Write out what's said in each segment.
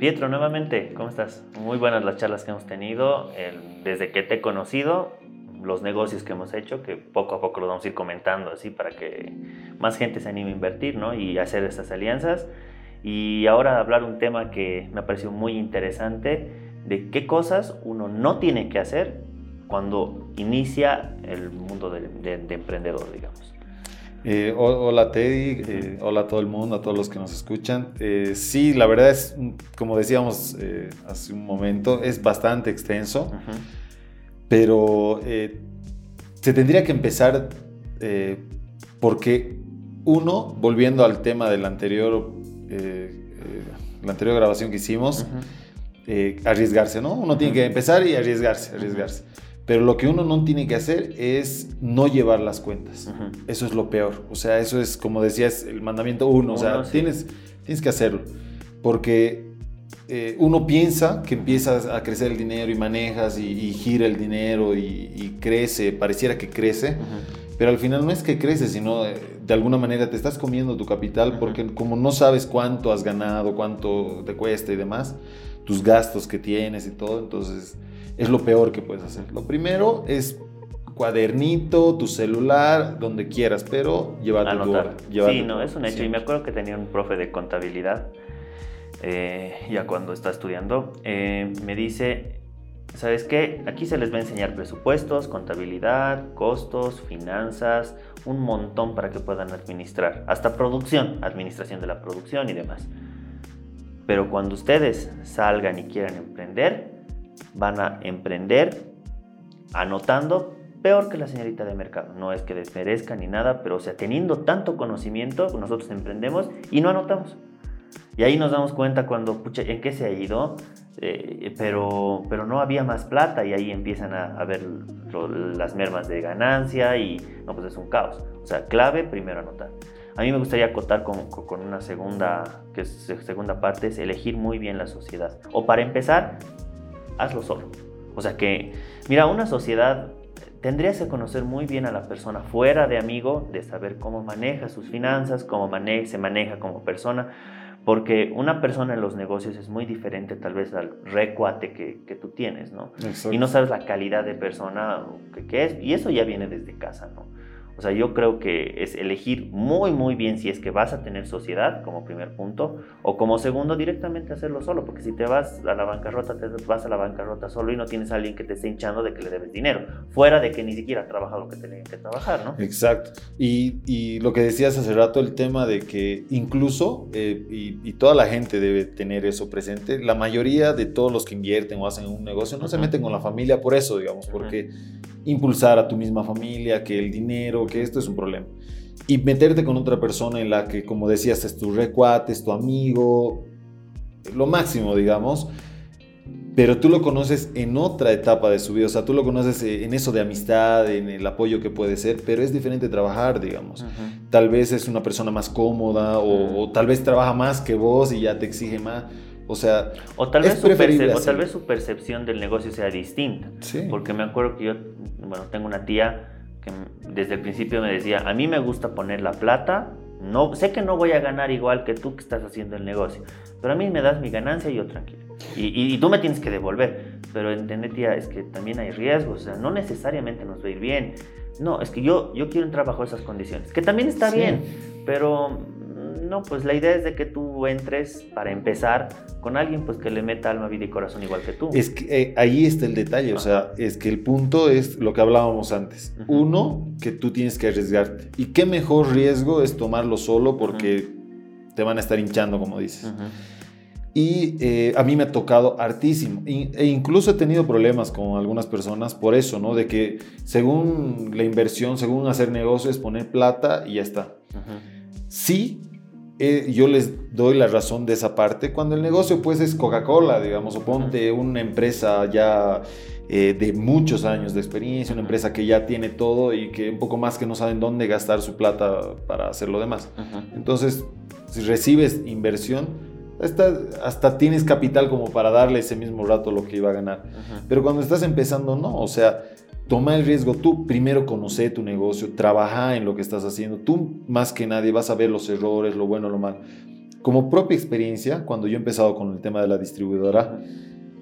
Pietro, nuevamente, ¿cómo estás? Muy buenas las charlas que hemos tenido. desde que te he conocido, los negocios que hemos hecho, que poco a poco los vamos a ir comentando así para que más gente se anime a invertir ¿no? y hacer estas alianzas. Y ahora hablar un tema que me ha parecido muy interesante, de qué cosas uno no tiene que hacer cuando inicia el mundo de, emprendedor, digamos. Eh, hola Teddy, eh, hola a todo el mundo, a todos los que nos escuchan. Eh, sí, la verdad es, como decíamos hace un momento, es bastante extenso pero eh, se tendría que empezar eh, porque uno, volviendo al tema de la anterior, eh, la anterior grabación que hicimos, arriesgarse, ¿no? Uno tiene que empezar y arriesgarse, arriesgarse. Pero lo que uno no tiene que hacer es no llevar las cuentas. Eso es lo peor. O sea, eso es, como decías, el mandamiento uno. o sea, tienes, tienes que hacerlo. Porque eh, uno piensa que empieza a crecer el dinero y manejas y, gira el dinero y, crece, pareciera que crece, pero al final no es que crece, sino eh, de alguna manera te estás comiendo tu capital porque como no sabes cuánto has ganado, cuánto te cuesta y demás, tus gastos que tienes y todo, entonces es lo peor que puedes hacer. Lo primero es cuadernito, tu celular, donde quieras, pero llévate Anotar. tu Sí, no, es un hecho. Y me acuerdo que tenía un profe de contabilidad eh, ya cuando está estudiando, eh, me dice, ¿sabes qué? Aquí se les va a enseñar presupuestos, contabilidad, costos, finanzas, un montón para que puedan administrar, hasta producción, administración de la producción y demás. Pero cuando ustedes salgan y quieran emprender, van a emprender anotando peor que la señorita de mercado. No es que desmerezca ni nada, pero o sea, teniendo tanto conocimiento, nosotros emprendemos y no anotamos. Y ahí nos damos cuenta cuando, pucha, ¿en qué se ha ido? Eh, pero, pero no había más plata y ahí empiezan a, ver las mermas de ganancia y no, pues es un caos. O sea, clave, primero anotar. A mí me gustaría acotar con, con una segunda, que es segunda parte, es elegir muy bien la sociedad. O para empezar, hazlo solo. O sea que, mira, una sociedad tendrías que conocer muy bien a la persona fuera de amigo, de saber cómo maneja sus finanzas, cómo se maneja como persona porque una persona en los negocios es muy diferente tal vez al recuate que, que tú tienes, ¿no? Y no sabes la calidad de persona que, que, es, y eso ya viene desde casa, ¿no? O sea, yo creo que es elegir muy, muy bien si es que vas a tener sociedad como primer punto o como segundo directamente hacerlo solo, porque si te vas a la bancarrota, te vas a la bancarrota solo y no tienes a alguien que te esté hinchando de que le debes dinero, fuera de que ni siquiera trabaja lo que tenía que trabajar, ¿no? Exacto. Y, y lo que decías hace rato, el tema de que incluso, eh, y, y, toda la gente debe tener eso presente, la mayoría de todos los que invierten o hacen un negocio no se meten con la familia por eso, digamos, porque impulsar a tu misma familia, que el dinero, que esto es un problema. Y meterte con otra persona en la que, como decías, es tu recuate, es tu amigo, lo máximo, digamos, pero tú lo conoces en otra etapa de su vida, o sea, tú lo conoces en eso de amistad, en el apoyo que puede ser, pero es diferente trabajar, digamos. Tal vez es una persona más cómoda o, tal vez trabaja más que vos y ya te exige más. O sea, o tal, vez su o tal vez su percepción del negocio sea distinta. Porque me acuerdo que yo, bueno, tengo una tía que desde el principio me decía, a mí me gusta poner la plata, no, sé que no voy a ganar igual que tú que estás haciendo el negocio, pero a mí me das mi ganancia y yo tranquilo. Y, y, tú me tienes que devolver. Pero entiende, tía, es que también hay riesgos, o sea, no necesariamente nos va a ir bien. No, es que yo, yo quiero entrar bajo esas condiciones, que también está bien, pero no, pues la idea es de que tú entres para empezar con alguien pues que le meta alma, vida y corazón igual que tú. Es que eh, ahí está el detalle, o sea, es que el punto es lo que hablábamos antes. Uno, que tú tienes que arriesgarte. Y qué mejor riesgo es tomarlo solo porque te van a estar hinchando, como dices. Y eh, a mí me ha tocado hartísimo. E incluso he tenido problemas con algunas personas por eso, ¿no? De que según la inversión, según hacer negocios, poner plata y ya está. Sí, eh, yo les doy la razón de esa parte. Cuando el negocio pues es Coca-Cola, digamos, o ponte una empresa ya eh, de muchos años de experiencia, una empresa que ya tiene todo y que un poco más que no saben dónde gastar su plata para hacer lo demás. Entonces, si recibes inversión, hasta, hasta, tienes capital como para darle ese mismo rato lo que iba a ganar. Pero cuando estás empezando, no. O sea, toma el riesgo tú, primero conoce tu negocio, trabaja en lo que estás haciendo, tú más que nadie vas a ver los errores, lo bueno, lo malo. como propia experiencia, cuando yo he empezado con el tema de la distribuidora,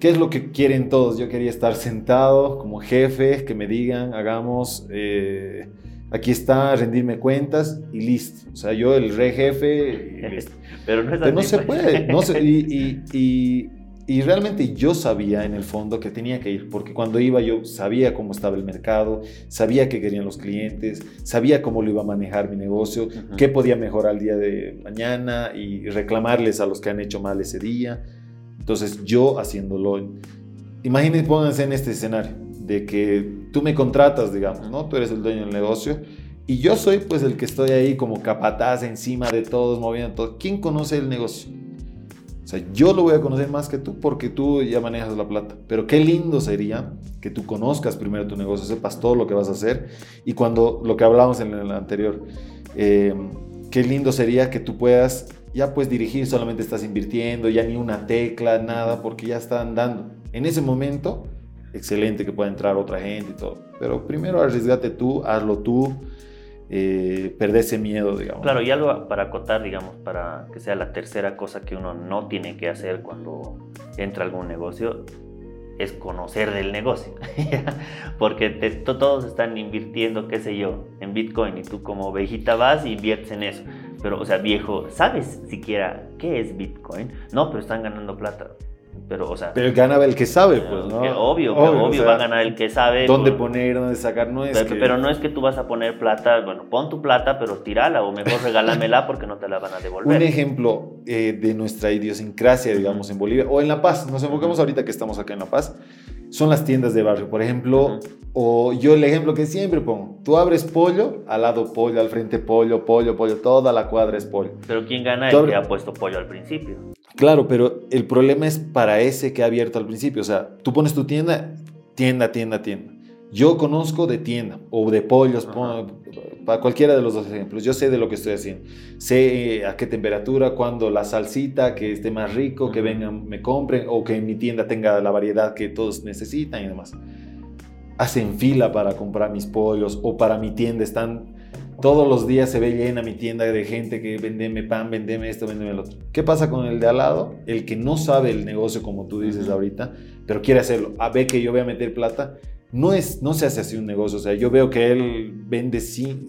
¿qué es lo que quieren todos? Yo quería estar sentado como jefe, que me digan, hagamos, eh, aquí está, rendirme cuentas y listo. O sea, yo el re jefe... Pero no, es no se puede. No y y realmente yo sabía en el fondo que tenía que ir, porque cuando iba yo sabía cómo estaba el mercado, sabía qué querían los clientes, sabía cómo lo iba a manejar mi negocio, qué podía mejorar el día de mañana y reclamarles a los que han hecho mal ese día. Entonces yo haciéndolo, imagínense, pónganse en este escenario, de que tú me contratas, digamos, ¿no? Tú eres el dueño del negocio y yo soy pues el que estoy ahí como capataz encima de todos, moviendo todo. ¿Quién conoce el negocio? O sea, yo lo voy a conocer más que tú porque tú ya manejas la plata. Pero qué lindo sería que tú conozcas primero tu negocio, sepas todo lo que vas a hacer. Y cuando lo que hablábamos en el anterior, eh, qué lindo sería que tú puedas ya pues dirigir, solamente estás invirtiendo, ya ni una tecla, nada, porque ya está andando. En ese momento, excelente que pueda entrar otra gente y todo. Pero primero arriesgate tú, hazlo tú eh, perder ese miedo, digamos. Claro, y algo para acotar, digamos, para que sea la tercera cosa que uno no tiene que hacer cuando entra a algún negocio, es conocer del negocio. Porque todos están invirtiendo, qué sé yo, en Bitcoin y tú como vejita vas y inviertes en eso. Pero, o sea, viejo, ¿sabes siquiera qué es Bitcoin? No, pero están ganando plata. Pero, o sea, pero gana el que sabe, pues, ¿no? obvio, obvio, va a ganar el que sabe. ¿Dónde poner, dónde sacar? No es pero, no es que tú vas a poner plata, bueno, pon tu plata, pero tírala o mejor regálamela porque no te la van a devolver. Un ejemplo eh, de nuestra idiosincrasia, digamos, en Bolivia o en La Paz, nos enfocamos ahorita que estamos acá en La Paz, son las tiendas de barrio. Por ejemplo, o yo el ejemplo que siempre pongo, tú abres pollo, al lado pollo, al frente pollo, pollo, pollo, toda la cuadra es pollo. Pero ¿quién gana el que ha puesto pollo al principio? Claro, pero el problema es para ese que ha abierto al principio. O sea, tú pones tu tienda, tienda, tienda, tienda. Yo conozco de tienda o de pollos, para cualquiera de los dos ejemplos. Yo sé de lo que estoy haciendo. Sé eh, a qué temperatura, cuando la salsita, que esté más rico, que vengan, me compren o que mi tienda tenga la variedad que todos necesitan y demás. Hacen fila para comprar mis pollos o para mi tienda están todos los días se ve llena mi tienda de gente que vendeme pan, vendeme esto, vendeme el otro. ¿Qué pasa con el de al lado? El que no sabe el negocio, como tú dices ahorita, pero quiere hacerlo. A ver que yo voy a meter plata. No, es, no se hace así un negocio. O sea, yo veo que él vende 100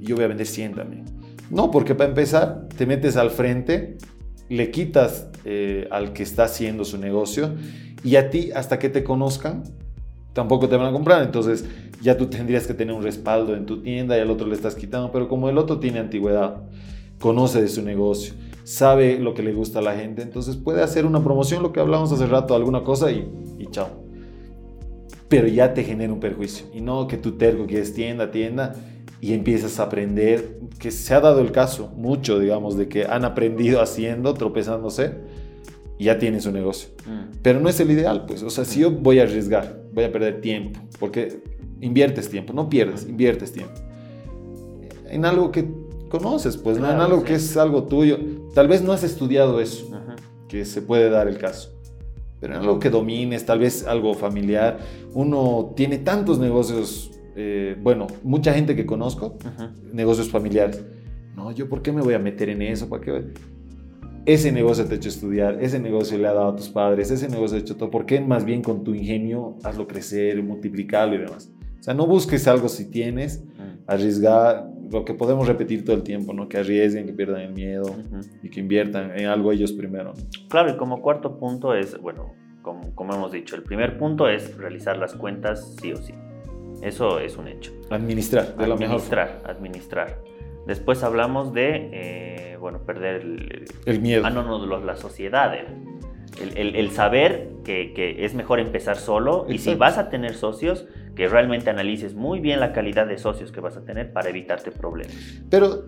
y yo voy a vender 100 también. No, porque para empezar, te metes al frente, le quitas eh, al que está haciendo su negocio y a ti, hasta que te conozcan, tampoco te van a comprar. Entonces ya tú tendrías que tener un respaldo en tu tienda y al otro le estás quitando. Pero como el otro tiene antigüedad, conoce de su negocio, sabe lo que le gusta a la gente, entonces puede hacer una promoción, lo que hablamos hace rato, alguna cosa y, y chao. Pero ya te genera un perjuicio. Y no que tu terco quieres tienda, tienda y empiezas a aprender, que se ha dado el caso mucho, digamos, de que han aprendido haciendo, tropezándose y ya tienen su negocio. Mm. Pero no es el ideal, pues. O sea, si yo voy a arriesgar, voy a perder tiempo, porque inviertes tiempo, no pierdes, inviertes tiempo. En algo que conoces, pues, ¿no? En algo que es algo tuyo. Tal vez no has estudiado eso, que se puede dar el caso. Pero en algo que domines, tal vez algo familiar. Uno tiene tantos negocios, eh, bueno, mucha gente que conozco, negocios familiares. No, yo por qué me voy a meter en eso, ¿para qué? ese negocio te ha hecho estudiar, ese negocio le ha dado a tus padres, ese negocio ha hecho todo. ¿Por qué más bien con tu ingenio hazlo crecer, multiplicarlo y demás? O sea, no busques algo si tienes, arriesgar, lo que podemos repetir todo el tiempo, ¿no? Que arriesguen, que pierdan el miedo y que inviertan en algo ellos primero. Claro, y como cuarto punto es, bueno, como, como hemos dicho, el primer punto es realizar las cuentas sí o sí. Eso es un hecho. Administrar, de la mejor Administrar, administrar. Después hablamos de, eh, bueno, perder el, miedo. Ah, no, no, la sociedad, el, el, saber que, que, es mejor empezar solo y si vas a tener socios, que realmente analices muy bien la calidad de socios que vas a tener para evitarte problemas. Pero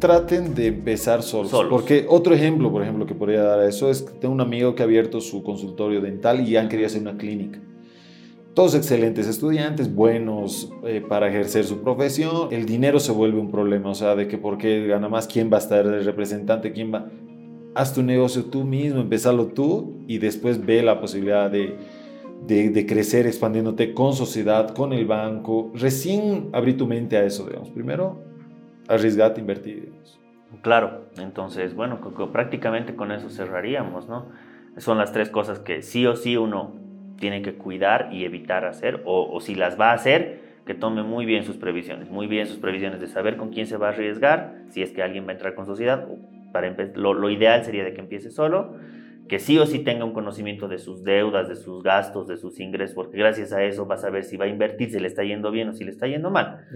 traten de empezar solos, solos. Porque otro ejemplo, por ejemplo, que podría dar a eso es que tengo un amigo que ha abierto su consultorio dental y ya quería hacer una clínica todos excelentes estudiantes, buenos eh, para ejercer su profesión, el dinero se vuelve un problema, o sea, de que por qué gana más, quién va a estar el representante, quién va... Haz tu negocio tú mismo, empezalo tú y después ve la posibilidad de, de, crecer expandiéndote con sociedad, con el banco. Recién abrí tu mente a eso, digamos. Primero, arriesgate, invertir. Claro, entonces, bueno, prácticamente con eso cerraríamos, ¿no? Son las tres cosas que sí o sí uno tiene que cuidar y evitar hacer, o, si las va a hacer, que tome muy bien sus previsiones, muy bien sus previsiones de saber con quién se va a arriesgar, si es que alguien va a entrar con sociedad, para lo, lo ideal sería de que empiece solo, que sí o sí tenga un conocimiento de sus deudas, de sus gastos, de sus ingresos, porque gracias a eso va a saber si va a invertir, si le está yendo bien o si le está yendo mal.